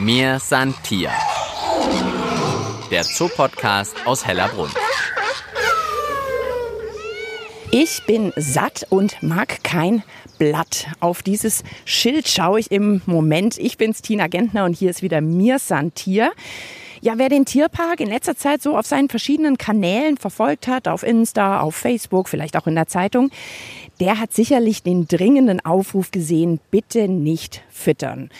Mir san Tier. Der Zoopodcast aus Hellerbrunn. Ich bin satt und mag kein Blatt. Auf dieses Schild schaue ich im Moment. Ich bin's Tina Gentner und hier ist wieder Mir san Tier. Ja, wer den Tierpark in letzter Zeit so auf seinen verschiedenen Kanälen verfolgt hat, auf Insta, auf Facebook, vielleicht auch in der Zeitung, der hat sicherlich den dringenden Aufruf gesehen, bitte nicht füttern.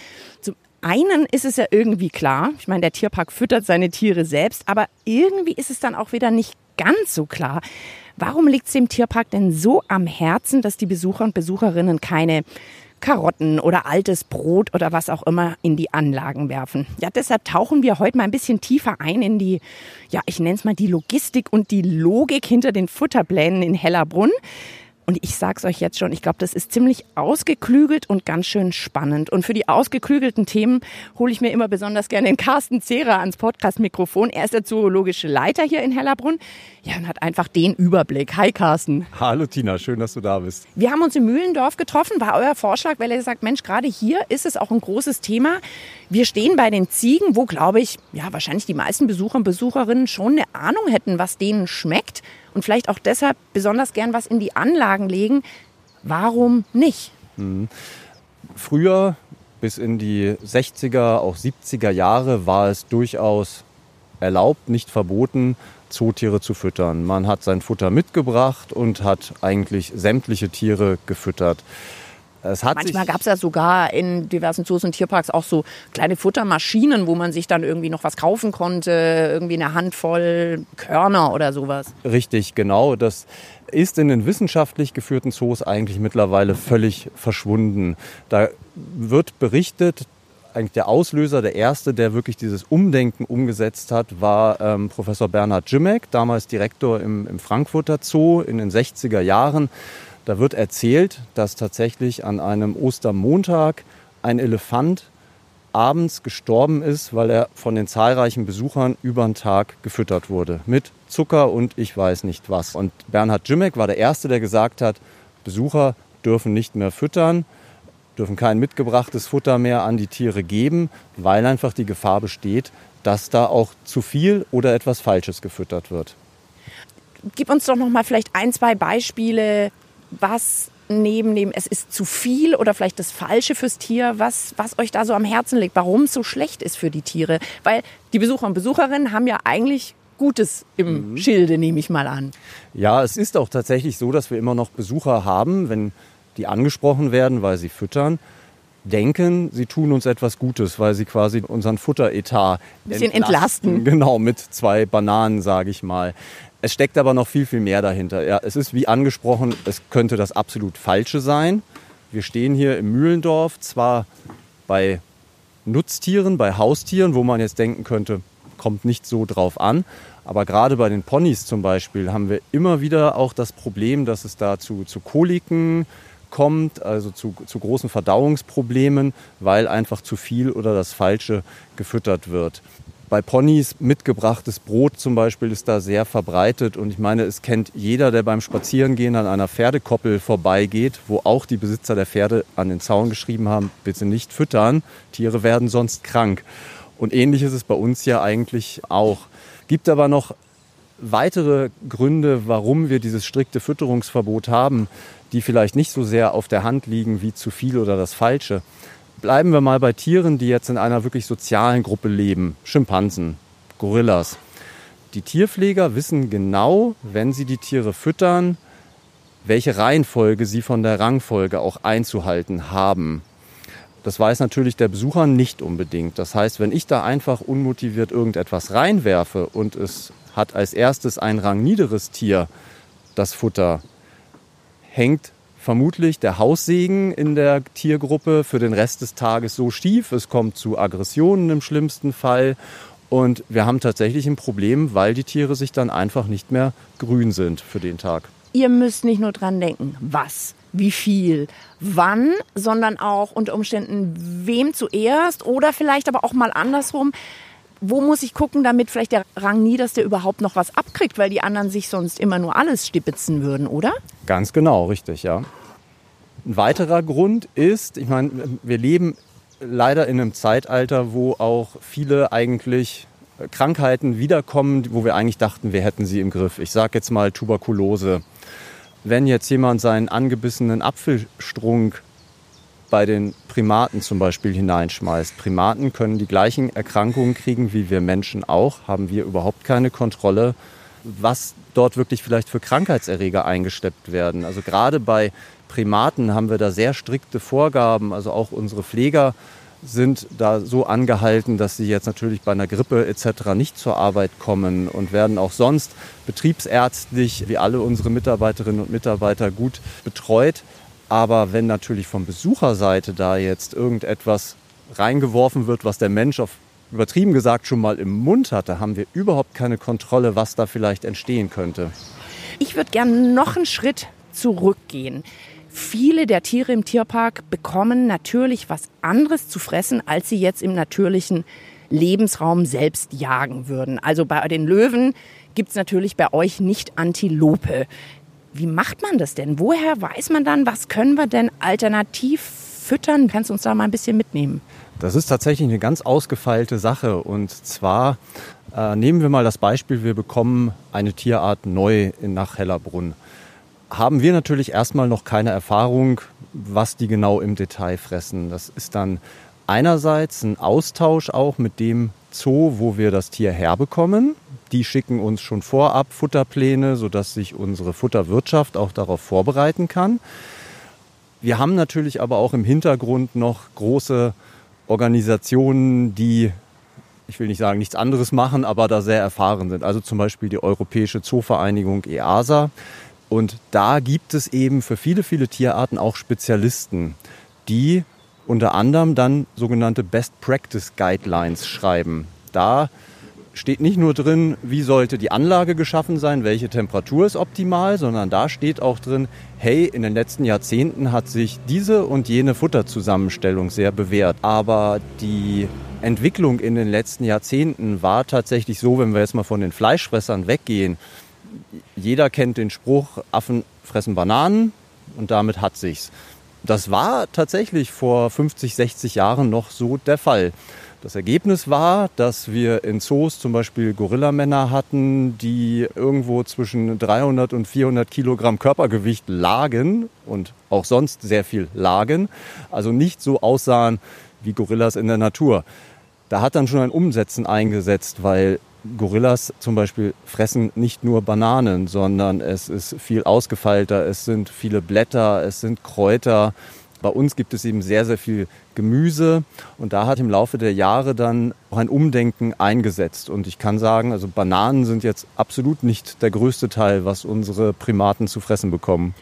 Zum einen ist es ja irgendwie klar, ich meine, der Tierpark füttert seine Tiere selbst, aber irgendwie ist es dann auch wieder nicht ganz so klar. Warum liegt es dem Tierpark denn so am Herzen, dass die Besucher und Besucherinnen keine Karotten oder altes Brot oder was auch immer in die Anlagen werfen. Ja, deshalb tauchen wir heute mal ein bisschen tiefer ein in die, ja, ich nenne es mal die Logistik und die Logik hinter den Futterplänen in Hellerbrunn. Und ich sag's euch jetzt schon, ich glaube, das ist ziemlich ausgeklügelt und ganz schön spannend. Und für die ausgeklügelten Themen hole ich mir immer besonders gerne den Carsten Zehrer ans Podcast-Mikrofon. Er ist der zoologische Leiter hier in Hellerbrunn. Ja, und hat einfach den Überblick. Hi, Carsten. Hallo, Tina. Schön, dass du da bist. Wir haben uns im Mühlendorf getroffen. War euer Vorschlag, weil er sagt, Mensch, gerade hier ist es auch ein großes Thema. Wir stehen bei den Ziegen, wo, glaube ich, ja, wahrscheinlich die meisten Besucher und Besucherinnen schon eine Ahnung hätten, was denen schmeckt und vielleicht auch deshalb besonders gern was in die Anlagen legen. Warum nicht? Mhm. Früher, bis in die 60er, auch 70er Jahre, war es durchaus erlaubt, nicht verboten, Zootiere zu füttern. Man hat sein Futter mitgebracht und hat eigentlich sämtliche Tiere gefüttert. Manchmal gab es ja sogar in diversen Zoos und Tierparks auch so kleine Futtermaschinen, wo man sich dann irgendwie noch was kaufen konnte, irgendwie eine Handvoll Körner oder sowas. Richtig, genau. Das ist in den wissenschaftlich geführten Zoos eigentlich mittlerweile völlig verschwunden. Da wird berichtet, eigentlich der Auslöser, der erste, der wirklich dieses Umdenken umgesetzt hat, war ähm, Professor Bernhard Jimek, damals Direktor im, im Frankfurter Zoo in den 60er Jahren. Da wird erzählt, dass tatsächlich an einem Ostermontag ein Elefant abends gestorben ist, weil er von den zahlreichen Besuchern über den Tag gefüttert wurde. Mit Zucker und ich weiß nicht was. Und Bernhard Jimek war der Erste, der gesagt hat, Besucher dürfen nicht mehr füttern, dürfen kein mitgebrachtes Futter mehr an die Tiere geben, weil einfach die Gefahr besteht, dass da auch zu viel oder etwas Falsches gefüttert wird. Gib uns doch noch mal vielleicht ein, zwei Beispiele, was neben dem, es ist zu viel oder vielleicht das Falsche fürs Tier, was, was euch da so am Herzen liegt, warum es so schlecht ist für die Tiere. Weil die Besucher und Besucherinnen haben ja eigentlich Gutes im mhm. Schilde, nehme ich mal an. Ja, es ist auch tatsächlich so, dass wir immer noch Besucher haben, wenn die angesprochen werden, weil sie füttern, denken, sie tun uns etwas Gutes, weil sie quasi unseren Futteretat ein bisschen entlasten. entlasten. Genau, mit zwei Bananen, sage ich mal. Es steckt aber noch viel, viel mehr dahinter. Ja, es ist wie angesprochen, es könnte das absolut Falsche sein. Wir stehen hier im Mühlendorf, zwar bei Nutztieren, bei Haustieren, wo man jetzt denken könnte, kommt nicht so drauf an. Aber gerade bei den Ponys zum Beispiel haben wir immer wieder auch das Problem, dass es da zu, zu Koliken kommt, also zu, zu großen Verdauungsproblemen, weil einfach zu viel oder das Falsche gefüttert wird. Bei Ponys mitgebrachtes Brot zum Beispiel ist da sehr verbreitet und ich meine, es kennt jeder, der beim Spazierengehen an einer Pferdekoppel vorbeigeht, wo auch die Besitzer der Pferde an den Zaun geschrieben haben, bitte nicht füttern, Tiere werden sonst krank. Und ähnlich ist es bei uns ja eigentlich auch. Gibt aber noch weitere Gründe, warum wir dieses strikte Fütterungsverbot haben, die vielleicht nicht so sehr auf der Hand liegen wie zu viel oder das Falsche. Bleiben wir mal bei Tieren, die jetzt in einer wirklich sozialen Gruppe leben. Schimpansen, Gorillas. Die Tierpfleger wissen genau, wenn sie die Tiere füttern, welche Reihenfolge sie von der Rangfolge auch einzuhalten haben. Das weiß natürlich der Besucher nicht unbedingt. Das heißt, wenn ich da einfach unmotiviert irgendetwas reinwerfe und es hat als erstes ein rangniederes Tier das Futter, hängt vermutlich der Haussegen in der Tiergruppe für den Rest des Tages so schief. Es kommt zu Aggressionen im schlimmsten Fall. Und wir haben tatsächlich ein Problem, weil die Tiere sich dann einfach nicht mehr grün sind für den Tag. Ihr müsst nicht nur dran denken, was, wie viel, wann, sondern auch unter Umständen wem zuerst oder vielleicht aber auch mal andersrum. Wo muss ich gucken, damit vielleicht der Rang Niederste überhaupt noch was abkriegt, weil die anderen sich sonst immer nur alles stipitzen würden, oder? Ganz genau, richtig, ja. Ein weiterer Grund ist, ich meine, wir leben leider in einem Zeitalter, wo auch viele eigentlich Krankheiten wiederkommen, wo wir eigentlich dachten, wir hätten sie im Griff. Ich sage jetzt mal Tuberkulose. Wenn jetzt jemand seinen angebissenen Apfelstrunk bei den Primaten zum Beispiel hineinschmeißt. Primaten können die gleichen Erkrankungen kriegen wie wir Menschen auch, haben wir überhaupt keine Kontrolle, was dort wirklich vielleicht für Krankheitserreger eingeschleppt werden. Also gerade bei Primaten haben wir da sehr strikte Vorgaben. Also auch unsere Pfleger sind da so angehalten, dass sie jetzt natürlich bei einer Grippe etc. nicht zur Arbeit kommen und werden auch sonst betriebsärztlich wie alle unsere Mitarbeiterinnen und Mitarbeiter gut betreut. Aber wenn natürlich von Besucherseite da jetzt irgendetwas reingeworfen wird, was der Mensch auf übertrieben gesagt schon mal im Mund hatte, haben wir überhaupt keine Kontrolle, was da vielleicht entstehen könnte. Ich würde gerne noch einen Schritt zurückgehen. Viele der Tiere im Tierpark bekommen natürlich was anderes zu fressen, als sie jetzt im natürlichen Lebensraum selbst jagen würden. Also bei den Löwen gibt es natürlich bei euch nicht Antilope. Wie macht man das denn? Woher weiß man dann, was können wir denn alternativ füttern? Kannst du uns da mal ein bisschen mitnehmen? Das ist tatsächlich eine ganz ausgefeilte Sache. Und zwar äh, nehmen wir mal das Beispiel, wir bekommen eine Tierart neu nach Hellerbrunn haben wir natürlich erstmal noch keine Erfahrung, was die genau im Detail fressen. Das ist dann einerseits ein Austausch auch mit dem Zoo, wo wir das Tier herbekommen. Die schicken uns schon vorab Futterpläne, sodass sich unsere Futterwirtschaft auch darauf vorbereiten kann. Wir haben natürlich aber auch im Hintergrund noch große Organisationen, die, ich will nicht sagen, nichts anderes machen, aber da sehr erfahren sind. Also zum Beispiel die Europäische Zoovereinigung EASA, und da gibt es eben für viele, viele Tierarten auch Spezialisten, die unter anderem dann sogenannte Best Practice Guidelines schreiben. Da steht nicht nur drin, wie sollte die Anlage geschaffen sein, welche Temperatur ist optimal, sondern da steht auch drin, hey, in den letzten Jahrzehnten hat sich diese und jene Futterzusammenstellung sehr bewährt. Aber die Entwicklung in den letzten Jahrzehnten war tatsächlich so, wenn wir jetzt mal von den Fleischfressern weggehen, jeder kennt den Spruch, Affen fressen Bananen und damit hat sich's. Das war tatsächlich vor 50, 60 Jahren noch so der Fall. Das Ergebnis war, dass wir in Zoos zum Beispiel Gorillamänner hatten, die irgendwo zwischen 300 und 400 Kilogramm Körpergewicht lagen und auch sonst sehr viel lagen, also nicht so aussahen wie Gorillas in der Natur. Da hat dann schon ein Umsetzen eingesetzt, weil Gorillas zum Beispiel fressen nicht nur Bananen, sondern es ist viel ausgefeilter, es sind viele Blätter, es sind Kräuter. Bei uns gibt es eben sehr, sehr viel Gemüse und da hat im Laufe der Jahre dann auch ein Umdenken eingesetzt. Und ich kann sagen, also Bananen sind jetzt absolut nicht der größte Teil, was unsere Primaten zu fressen bekommen.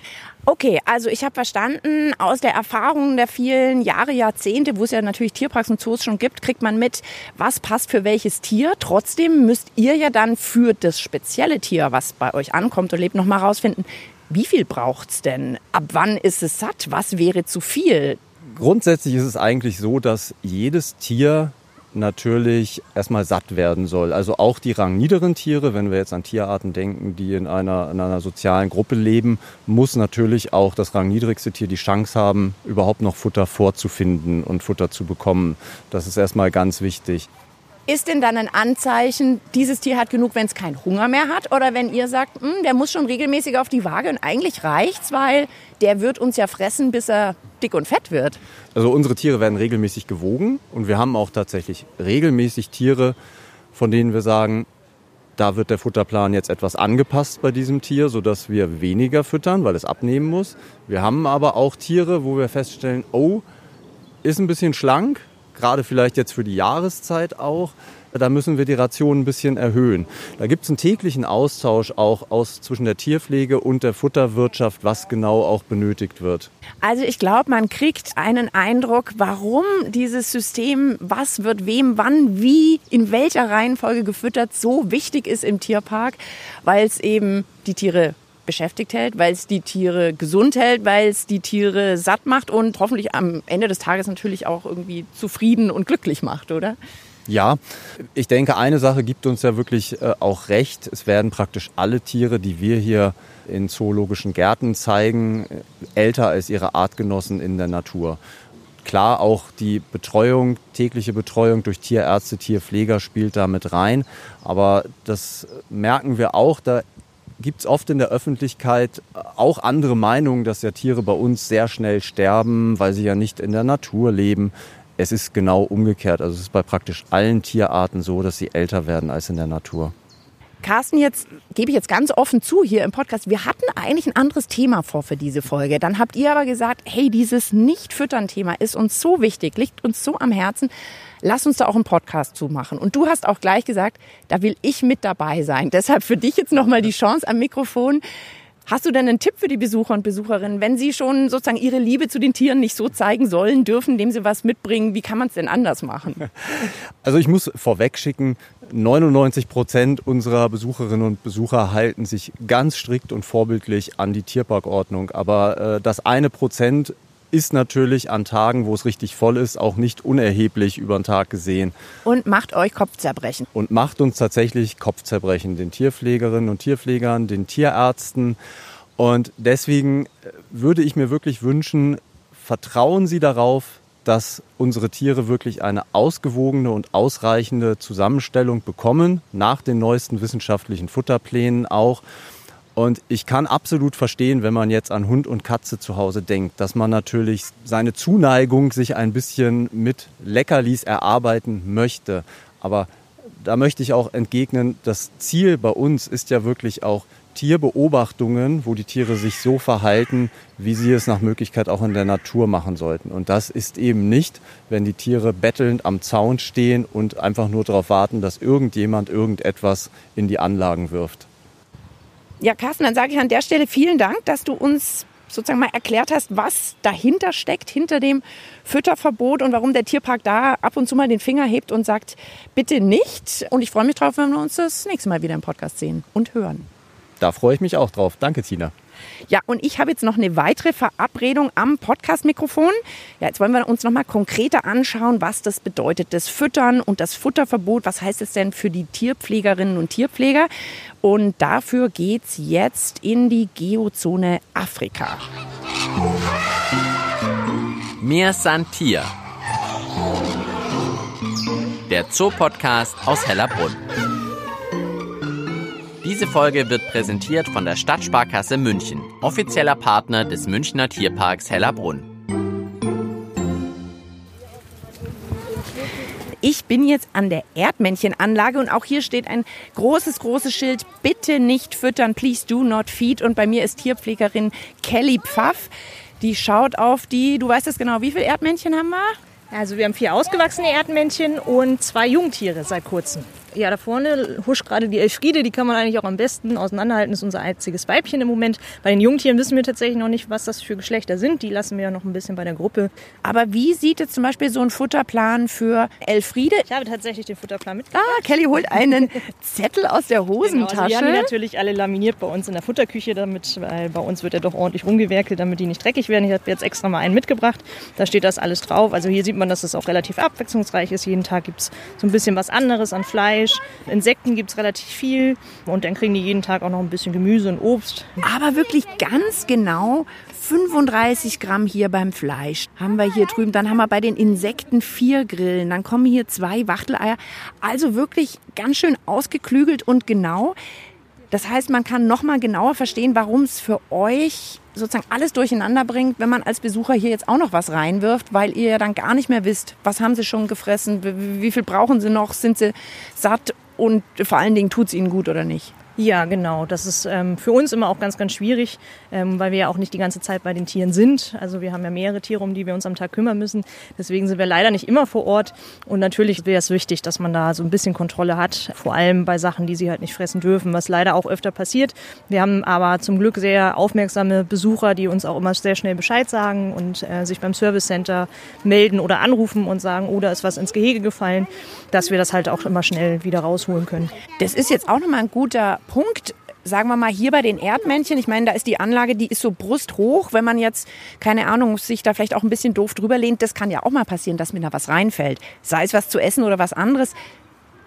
Okay, also ich habe verstanden, aus der Erfahrung der vielen Jahre, Jahrzehnte, wo es ja natürlich Tierparks und Zoos schon gibt, kriegt man mit, was passt für welches Tier. Trotzdem müsst ihr ja dann für das spezielle Tier, was bei euch ankommt und lebt, nochmal rausfinden, wie viel braucht's denn? Ab wann ist es satt? Was wäre zu viel? Grundsätzlich ist es eigentlich so, dass jedes Tier natürlich erstmal satt werden soll. Also auch die rangniederen Tiere, wenn wir jetzt an Tierarten denken, die in einer, in einer sozialen Gruppe leben, muss natürlich auch das rangniedrigste Tier die Chance haben, überhaupt noch Futter vorzufinden und Futter zu bekommen. Das ist erstmal ganz wichtig. Ist denn dann ein Anzeichen, dieses Tier hat genug, wenn es keinen Hunger mehr hat? Oder wenn ihr sagt, hm, der muss schon regelmäßig auf die Waage und eigentlich reicht's, weil der wird uns ja fressen, bis er dick und fett wird? Also unsere Tiere werden regelmäßig gewogen und wir haben auch tatsächlich regelmäßig Tiere, von denen wir sagen, da wird der Futterplan jetzt etwas angepasst bei diesem Tier, sodass wir weniger füttern, weil es abnehmen muss. Wir haben aber auch Tiere, wo wir feststellen, oh, ist ein bisschen schlank, gerade vielleicht jetzt für die Jahreszeit auch. Da müssen wir die Ration ein bisschen erhöhen. Da gibt es einen täglichen Austausch auch aus, zwischen der Tierpflege und der Futterwirtschaft, was genau auch benötigt wird. Also ich glaube, man kriegt einen Eindruck, warum dieses System, was wird wem, wann, wie, in welcher Reihenfolge gefüttert, so wichtig ist im Tierpark, weil es eben die Tiere beschäftigt hält, weil es die Tiere gesund hält, weil es die Tiere satt macht und hoffentlich am Ende des Tages natürlich auch irgendwie zufrieden und glücklich macht, oder? Ja, ich denke, eine Sache gibt uns ja wirklich äh, auch recht. Es werden praktisch alle Tiere, die wir hier in zoologischen Gärten zeigen, äh, älter als ihre Artgenossen in der Natur. klar, auch die Betreuung, tägliche Betreuung durch Tierärzte, Tierpfleger spielt da mit rein. Aber das merken wir auch, da gibt es oft in der Öffentlichkeit auch andere Meinungen, dass ja Tiere bei uns sehr schnell sterben, weil sie ja nicht in der Natur leben. Es ist genau umgekehrt. Also es ist bei praktisch allen Tierarten so, dass sie älter werden als in der Natur. Carsten, jetzt gebe ich jetzt ganz offen zu hier im Podcast. Wir hatten eigentlich ein anderes Thema vor für diese Folge. Dann habt ihr aber gesagt, hey, dieses Nicht-Füttern-Thema ist uns so wichtig, liegt uns so am Herzen. Lass uns da auch einen Podcast zu machen. Und du hast auch gleich gesagt, da will ich mit dabei sein. Deshalb für dich jetzt nochmal die Chance am Mikrofon. Hast du denn einen Tipp für die Besucher und Besucherinnen, wenn sie schon sozusagen ihre Liebe zu den Tieren nicht so zeigen sollen dürfen, indem sie was mitbringen? Wie kann man es denn anders machen? Also ich muss vorweg schicken, 99 Prozent unserer Besucherinnen und Besucher halten sich ganz strikt und vorbildlich an die Tierparkordnung. Aber äh, das eine Prozent ist natürlich an Tagen, wo es richtig voll ist, auch nicht unerheblich über den Tag gesehen. Und macht euch Kopfzerbrechen. Und macht uns tatsächlich Kopfzerbrechen, den Tierpflegerinnen und Tierpflegern, den Tierärzten. Und deswegen äh, würde ich mir wirklich wünschen, vertrauen Sie darauf, dass unsere Tiere wirklich eine ausgewogene und ausreichende Zusammenstellung bekommen, nach den neuesten wissenschaftlichen Futterplänen auch. Und ich kann absolut verstehen, wenn man jetzt an Hund und Katze zu Hause denkt, dass man natürlich seine Zuneigung sich ein bisschen mit Leckerlis erarbeiten möchte. Aber da möchte ich auch entgegnen, das Ziel bei uns ist ja wirklich auch Tierbeobachtungen, wo die Tiere sich so verhalten, wie sie es nach Möglichkeit auch in der Natur machen sollten. Und das ist eben nicht, wenn die Tiere bettelnd am Zaun stehen und einfach nur darauf warten, dass irgendjemand irgendetwas in die Anlagen wirft. Ja, Carsten, dann sage ich an der Stelle vielen Dank, dass du uns sozusagen mal erklärt hast, was dahinter steckt, hinter dem Fütterverbot und warum der Tierpark da ab und zu mal den Finger hebt und sagt, bitte nicht. Und ich freue mich drauf, wenn wir uns das nächste Mal wieder im Podcast sehen und hören. Da freue ich mich auch drauf. Danke, Tina. Ja, und ich habe jetzt noch eine weitere Verabredung am Podcast-Mikrofon. Ja, jetzt wollen wir uns noch mal konkreter anschauen, was das bedeutet, das Füttern und das Futterverbot. Was heißt es denn für die Tierpflegerinnen und Tierpfleger? Und dafür geht es jetzt in die Geozone Afrika. Mir Santier. Der Zoopodcast aus Hellerbrunn. Diese Folge wird präsentiert von der Stadtsparkasse München, offizieller Partner des Münchner Tierparks Hellerbrunn. Ich bin jetzt an der Erdmännchenanlage und auch hier steht ein großes, großes Schild, bitte nicht füttern, please do not feed. Und bei mir ist Tierpflegerin Kelly Pfaff. Die schaut auf die, du weißt es genau, wie viele Erdmännchen haben wir? Also wir haben vier ausgewachsene Erdmännchen und zwei Jungtiere seit kurzem. Ja, da vorne huscht gerade die Elfriede, die kann man eigentlich auch am besten auseinanderhalten, das ist unser einziges Weibchen im Moment. Bei den Jungtieren wissen wir tatsächlich noch nicht, was das für Geschlechter sind. Die lassen wir ja noch ein bisschen bei der Gruppe. Aber wie sieht jetzt zum Beispiel so ein Futterplan für Elfriede? Ich habe tatsächlich den Futterplan mitgebracht. Ah, Kelly holt einen Zettel aus der Hosentasche. Genau, also die haben die natürlich alle laminiert bei uns in der Futterküche, damit, weil bei uns wird ja doch ordentlich rumgewerkelt, damit die nicht dreckig werden. Ich habe jetzt extra mal einen mitgebracht. Da steht das alles drauf. Also hier sieht man, dass es auch relativ abwechslungsreich ist. Jeden Tag gibt es so ein bisschen was anderes an Fleisch. Fleisch. Insekten gibt es relativ viel und dann kriegen die jeden Tag auch noch ein bisschen Gemüse und Obst. Aber wirklich ganz genau 35 Gramm hier beim Fleisch haben wir hier drüben. Dann haben wir bei den Insekten vier Grillen. Dann kommen hier zwei Wachteleier. Also wirklich ganz schön ausgeklügelt und genau. Das heißt, man kann noch mal genauer verstehen, warum es für euch sozusagen alles durcheinander bringt, wenn man als Besucher hier jetzt auch noch was reinwirft, weil ihr ja dann gar nicht mehr wisst, was haben sie schon gefressen, wie viel brauchen sie noch, sind sie satt und vor allen Dingen tut es ihnen gut oder nicht. Ja, genau. Das ist ähm, für uns immer auch ganz, ganz schwierig, ähm, weil wir ja auch nicht die ganze Zeit bei den Tieren sind. Also wir haben ja mehrere Tiere, um die wir uns am Tag kümmern müssen. Deswegen sind wir leider nicht immer vor Ort. Und natürlich wäre es wichtig, dass man da so ein bisschen Kontrolle hat, vor allem bei Sachen, die sie halt nicht fressen dürfen, was leider auch öfter passiert. Wir haben aber zum Glück sehr aufmerksame Besucher, die uns auch immer sehr schnell Bescheid sagen und äh, sich beim Service Center melden oder anrufen und sagen, oh, da ist was ins Gehege gefallen, dass wir das halt auch immer schnell wieder rausholen können. Das ist jetzt auch nochmal ein guter Punkt, sagen wir mal hier bei den Erdmännchen, ich meine, da ist die Anlage, die ist so brusthoch. Wenn man jetzt, keine Ahnung, sich da vielleicht auch ein bisschen doof drüber lehnt, das kann ja auch mal passieren, dass mir da was reinfällt. Sei es was zu essen oder was anderes.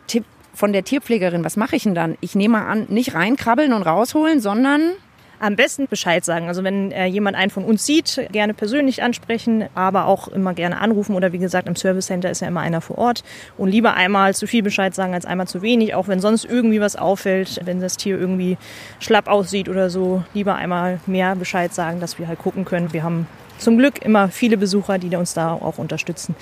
Tipp von der Tierpflegerin, was mache ich denn dann? Ich nehme mal an, nicht reinkrabbeln und rausholen, sondern Am besten Bescheid sagen. Also wenn äh, jemand einen von uns sieht, gerne persönlich ansprechen, aber auch immer gerne anrufen oder wie gesagt, im Service Center ist ja immer einer vor Ort und lieber einmal zu viel Bescheid sagen als einmal zu wenig, auch wenn sonst irgendwie was auffällt, wenn das Tier irgendwie schlapp aussieht oder so, lieber einmal mehr Bescheid sagen, dass wir halt gucken können. Wir haben zum Glück immer viele Besucher, die uns da auch unterstützen.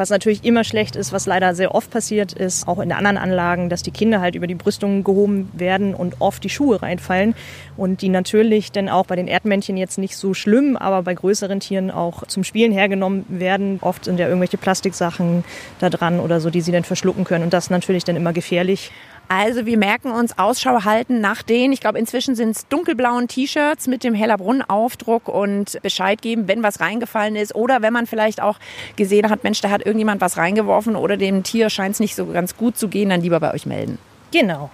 Was natürlich immer schlecht ist, was leider sehr oft passiert ist, auch in anderen Anlagen, dass die Kinder halt über die Brüstung gehoben werden und oft die Schuhe reinfallen und die natürlich dann auch bei den Erdmännchen jetzt nicht so schlimm, aber bei größeren Tieren auch zum Spielen hergenommen werden. Oft sind ja irgendwelche Plastiksachen da dran oder so, die sie dann verschlucken können und das natürlich dann immer gefährlich. Also wir merken uns Ausschau halten nach den, ich glaube inzwischen sind es dunkelblauen T-Shirts mit dem Hellerbrunn-Aufdruck und Bescheid geben, wenn was reingefallen ist oder wenn man vielleicht auch gesehen hat, Mensch, da hat irgendjemand was reingeworfen oder dem Tier scheint es nicht so ganz gut zu gehen, dann lieber bei euch melden. Genau.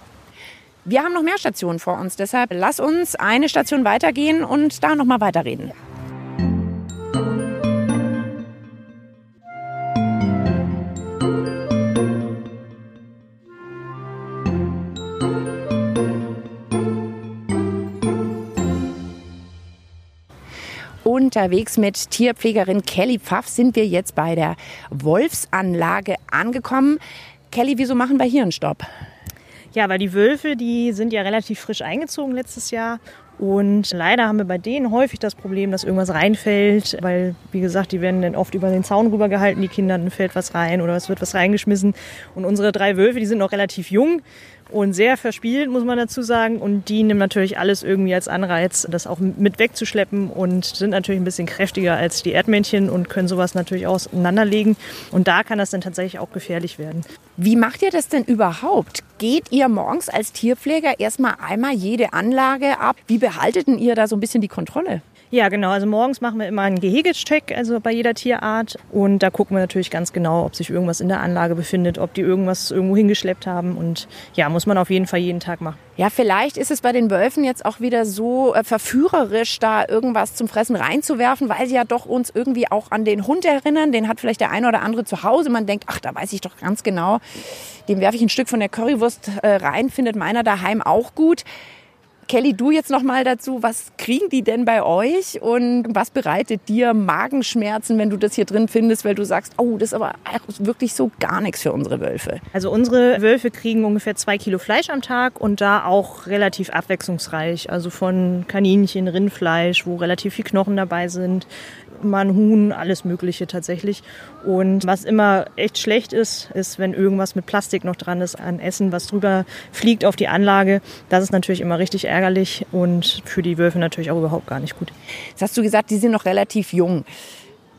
Wir haben noch mehr Stationen vor uns, deshalb lass uns eine Station weitergehen und da nochmal weiterreden. Unterwegs mit Tierpflegerin Kelly Pfaff sind wir jetzt bei der Wolfsanlage angekommen. Kelly, wieso machen wir hier einen Stopp? Ja, weil die Wölfe, die sind ja relativ frisch eingezogen letztes Jahr. Und leider haben wir bei denen häufig das Problem, dass irgendwas reinfällt, weil, wie gesagt, die werden dann oft über den Zaun rübergehalten, die Kinder, dann fällt was rein oder es wird was reingeschmissen. Und unsere drei Wölfe, die sind noch relativ jung und sehr verspielt, muss man dazu sagen. Und die nehmen natürlich alles irgendwie als Anreiz, das auch mit wegzuschleppen und sind natürlich ein bisschen kräftiger als die Erdmännchen und können sowas natürlich auseinanderlegen. Und da kann das dann tatsächlich auch gefährlich werden. Wie macht ihr das denn überhaupt? Geht ihr morgens als Tierpfleger erstmal einmal jede Anlage ab? Wie behaltet ihr da so ein bisschen die Kontrolle? Ja, genau. Also morgens machen wir immer einen Gehegecheck, also bei jeder Tierart. Und da gucken wir natürlich ganz genau, ob sich irgendwas in der Anlage befindet, ob die irgendwas irgendwo hingeschleppt haben. Und ja, muss man auf jeden Fall jeden Tag machen. Ja, vielleicht ist es bei den Wölfen jetzt auch wieder so äh, verführerisch, da irgendwas zum Fressen reinzuwerfen, weil sie ja doch uns irgendwie auch an den Hund erinnern. Den hat vielleicht der eine oder andere zu Hause. Man denkt, ach, da weiß ich doch ganz genau, dem werfe ich ein Stück von der Currywurst äh, rein, findet meiner daheim auch gut. Kelly, du jetzt noch mal dazu, was kriegen die denn bei euch? Und was bereitet dir Magenschmerzen, wenn du das hier drin findest, weil du sagst, oh, das ist aber wirklich so gar nichts für unsere Wölfe? Also unsere Wölfe kriegen ungefähr zwei Kilo Fleisch am Tag und da auch relativ abwechslungsreich, also von Kaninchen, Rindfleisch, wo relativ viel Knochen dabei sind, mal ein Huhn, alles Mögliche tatsächlich. Und was immer echt schlecht ist, ist, wenn irgendwas mit Plastik noch dran ist an Essen, was drüber fliegt auf die Anlage. Das ist natürlich immer richtig ärgerlich und für die Wölfe natürlich auch überhaupt gar nicht gut. Jetzt hast du gesagt, die sind noch relativ jung.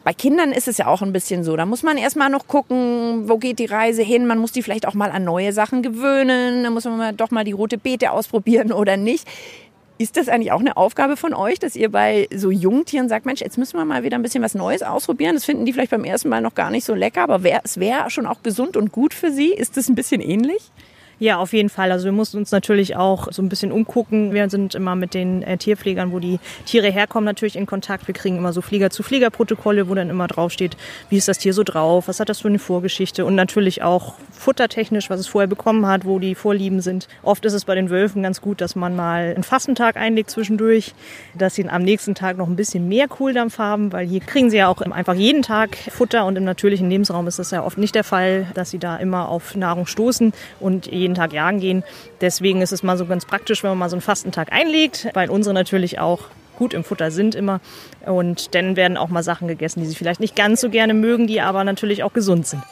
Bei Kindern ist es ja auch ein bisschen so. Da muss man erstmal noch gucken, wo geht die Reise hin. Man muss die vielleicht auch mal an neue Sachen gewöhnen. Da muss man doch mal die rote Beete ausprobieren oder nicht. Ist das eigentlich auch eine Aufgabe von euch, dass ihr bei so Jungtieren sagt, Mensch, jetzt müssen wir mal wieder ein bisschen was Neues ausprobieren? Das finden die vielleicht beim ersten Mal noch gar nicht so lecker, aber wär, es wäre schon auch gesund und gut für sie. Ist das ein bisschen ähnlich? Ja, auf jeden Fall. Also wir mussten uns natürlich auch so ein bisschen umgucken. Wir sind immer mit den äh, Tierpflegern, wo die Tiere herkommen, natürlich in Kontakt. Wir kriegen immer so Flieger-zu-Flieger-Protokolle, wo dann immer draufsteht, wie ist das Tier so drauf, was hat das für eine Vorgeschichte und natürlich auch futtertechnisch, was es vorher bekommen hat, wo die Vorlieben sind. Oft ist es bei den Wölfen ganz gut, dass man mal einen Fastentag einlegt zwischendurch, dass sie am nächsten Tag noch ein bisschen mehr Kohldampf haben, weil hier kriegen sie ja auch einfach jeden Tag Futter und im natürlichen Lebensraum ist das ja oft nicht der Fall, dass sie da immer auf Nahrung stoßen und jeden Tag jagen gehen. Deswegen ist es mal so ganz praktisch, wenn man mal so einen Fastentag einlegt, weil unsere natürlich auch gut im Futter sind immer. Und dann werden auch mal Sachen gegessen, die sie vielleicht nicht ganz so gerne mögen, die aber natürlich auch gesund sind.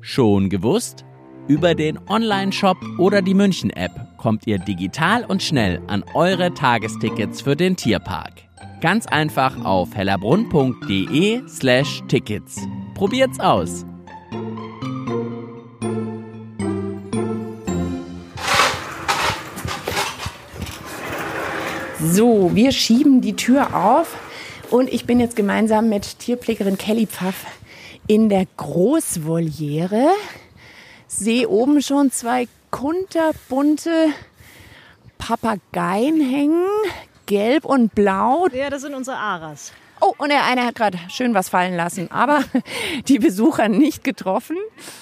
Schon gewusst? Über den Online-Shop oder die München-App kommt ihr digital und schnell an eure Tagestickets für den Tierpark. Ganz einfach auf hellerbrunn.de slash Tickets. Probiert's aus! So, wir schieben die Tür auf und ich bin jetzt gemeinsam mit Tierpflegerin Kelly Pfaff in der Großvoliere. Sehe oben schon zwei kunterbunte Papageien hängen, gelb und blau. Ja, das sind unsere Aras. Oh, und der eine hat gerade schön was fallen lassen, aber die Besucher nicht getroffen.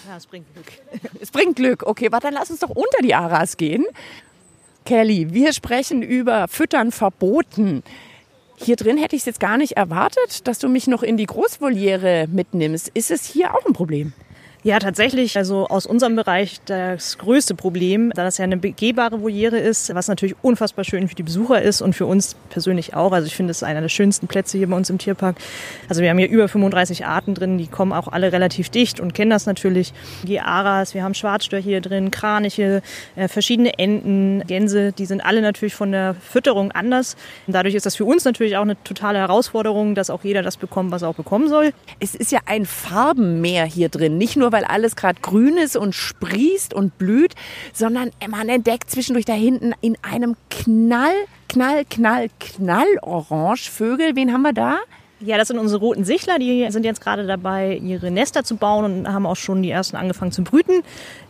Ja, es bringt Glück. Es bringt Glück. Okay, warte, dann lass uns doch unter die Aras gehen. Kelly, wir sprechen über Füttern verboten. Hier drin hätte ich es jetzt gar nicht erwartet, dass du mich noch in die Großvoliere mitnimmst. Ist es hier auch ein Problem? Ja, tatsächlich. Also aus unserem Bereich das größte Problem, da das ja eine begehbare Voliere ist, was natürlich unfassbar schön für die Besucher ist und für uns persönlich auch. Also ich finde, es ist einer der schönsten Plätze hier bei uns im Tierpark. Also wir haben hier über 35 Arten drin, die kommen auch alle relativ dicht und kennen das natürlich. Die Aras, wir haben Schwarzstör hier drin, Kraniche, äh, verschiedene Enten, Gänse, die sind alle natürlich von der Fütterung anders. Und dadurch ist das für uns natürlich auch eine totale Herausforderung, dass auch jeder das bekommt, was er auch bekommen soll. Es ist ja ein Farbenmeer hier drin, nicht nur weil alles gerade grün ist und sprießt und blüht, sondern man entdeckt zwischendurch da hinten in einem Knall, Knall, Knall, Knall Orange Vögel. Wen haben wir da? Ja, das sind unsere roten Sichler. Die sind jetzt gerade dabei, ihre Nester zu bauen und haben auch schon die ersten angefangen zu brüten.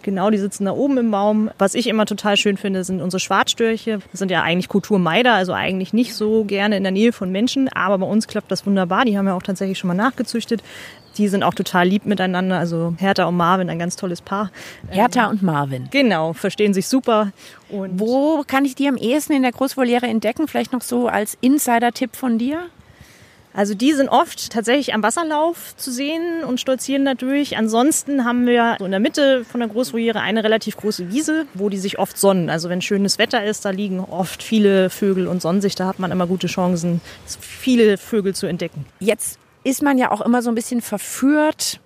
Genau, die sitzen da oben im Baum. Was ich immer total schön finde, sind unsere Schwarzstörche. Das sind ja eigentlich Kulturmeider, also eigentlich nicht so gerne in der Nähe von Menschen. Aber bei uns klappt das wunderbar. Die haben wir auch tatsächlich schon mal nachgezüchtet. Die sind auch total lieb miteinander. Also Hertha und Marvin, ein ganz tolles Paar. Hertha und Marvin. Genau, verstehen sich super. Und Wo kann ich die am ehesten in der Großvoliere entdecken? Vielleicht noch so als Insider-Tipp von dir? Also die sind oft tatsächlich am Wasserlauf zu sehen und stolzieren dadurch. Ansonsten haben wir so in der Mitte von der Großvoliere eine relativ große Wiese, wo die sich oft sonnen. Also wenn schönes Wetter ist, da liegen oft viele Vögel und sonnen sich. Da hat man immer gute Chancen, viele Vögel zu entdecken. Jetzt ist man ja auch immer so ein bisschen verführt.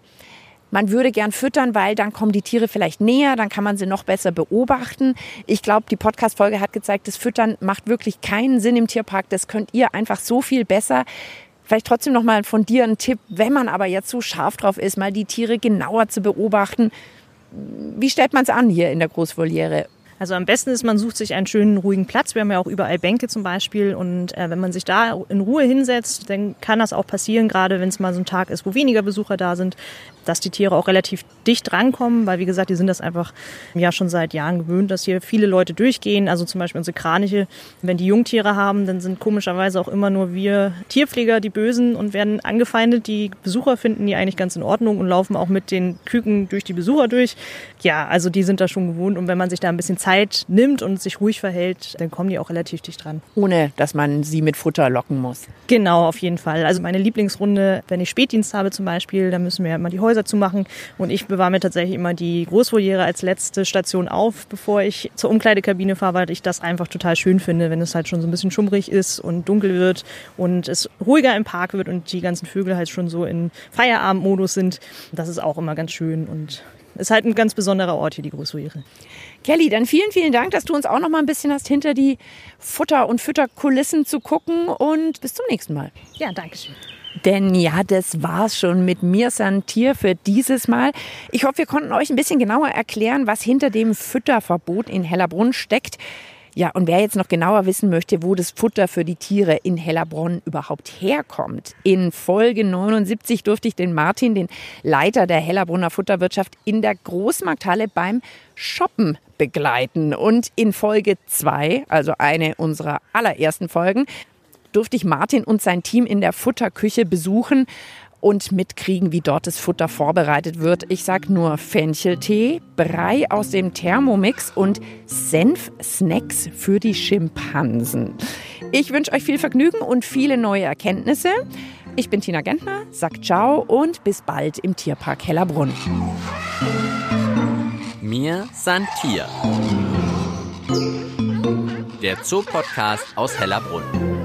Man würde gern füttern, weil dann kommen die Tiere vielleicht näher, dann kann man sie noch besser beobachten. Ich glaube, die Podcast-Folge hat gezeigt, das Füttern macht wirklich keinen Sinn im Tierpark. Das könnt ihr einfach so viel besser. Vielleicht trotzdem noch mal von dir ein Tipp, wenn man aber jetzt so scharf drauf ist, mal die Tiere genauer zu beobachten. Wie stellt man es an hier in der Großvoliere? Also am besten ist, man sucht sich einen schönen, ruhigen Platz. Wir haben ja auch überall Bänke zum Beispiel. Und äh, wenn man sich da in Ruhe hinsetzt, dann kann das auch passieren, gerade wenn es mal so ein Tag ist, wo weniger Besucher da sind, dass die Tiere auch relativ dicht rankommen, weil wie gesagt, die sind das einfach ja schon seit Jahren gewöhnt, dass hier viele Leute durchgehen. Also zum Beispiel unsere Kraniche, wenn die Jungtiere haben, dann sind komischerweise auch immer nur wir Tierpfleger die Bösen und werden angefeindet. Die Besucher finden die eigentlich ganz in Ordnung und laufen auch mit den Küken durch die Besucher durch. Ja, also die sind da schon gewohnt und wenn man sich da ein bisschen Zeit nimmt und sich ruhig verhält, dann kommen die auch relativ dicht dran. Ohne, dass man sie mit Futter locken muss. Genau, auf jeden Fall. Also meine Lieblingsrunde, wenn ich Spätdienst habe zum Beispiel, dann müssen wir immer die Häuser Häuser zu machen. Und ich bewahre mir tatsächlich immer die Großvoliere als letzte Station auf, bevor ich zur Umkleidekabine fahre, weil ich das einfach total schön finde, wenn es halt schon so ein bisschen schummrig ist und dunkel wird und es ruhiger im Park wird und die ganzen Vögel halt schon so in Feierabendmodus sind. Das ist auch immer ganz schön und ist halt ein ganz besonderer Ort hier, die Großvoliere. Kelly, dann vielen, vielen Dank, dass du uns auch noch mal ein bisschen hast, hinter die Futter- und Fütterkulissen zu gucken und bis zum nächsten Mal. Ja, danke schön. Denn ja, das war's schon mit mir Santier für dieses Mal. Ich hoffe, wir konnten euch ein bisschen genauer erklären, was hinter dem Fütterverbot in Hellerbrunn steckt. Ja, und wer jetzt noch genauer wissen möchte, wo das Futter für die Tiere in Hellerbrunn überhaupt herkommt, in Folge 79 durfte ich den Martin, den Leiter der Hellerbrunner Futterwirtschaft, in der Großmarkthalle beim Shoppen begleiten. Und in Folge 2, also eine unserer allerersten Folgen, durfte ich Martin und sein Team in der Futterküche besuchen und mitkriegen, wie dort das Futter vorbereitet wird. Ich sag nur Fencheltee, Brei aus dem Thermomix und Senf-Snacks für die Schimpansen. Ich wünsche euch viel Vergnügen und viele neue Erkenntnisse. Ich bin Tina Gentner, sag ciao und bis bald im Tierpark Hellerbrunn. Mir san Tier. Der Zoopodcast aus Hellerbrunn.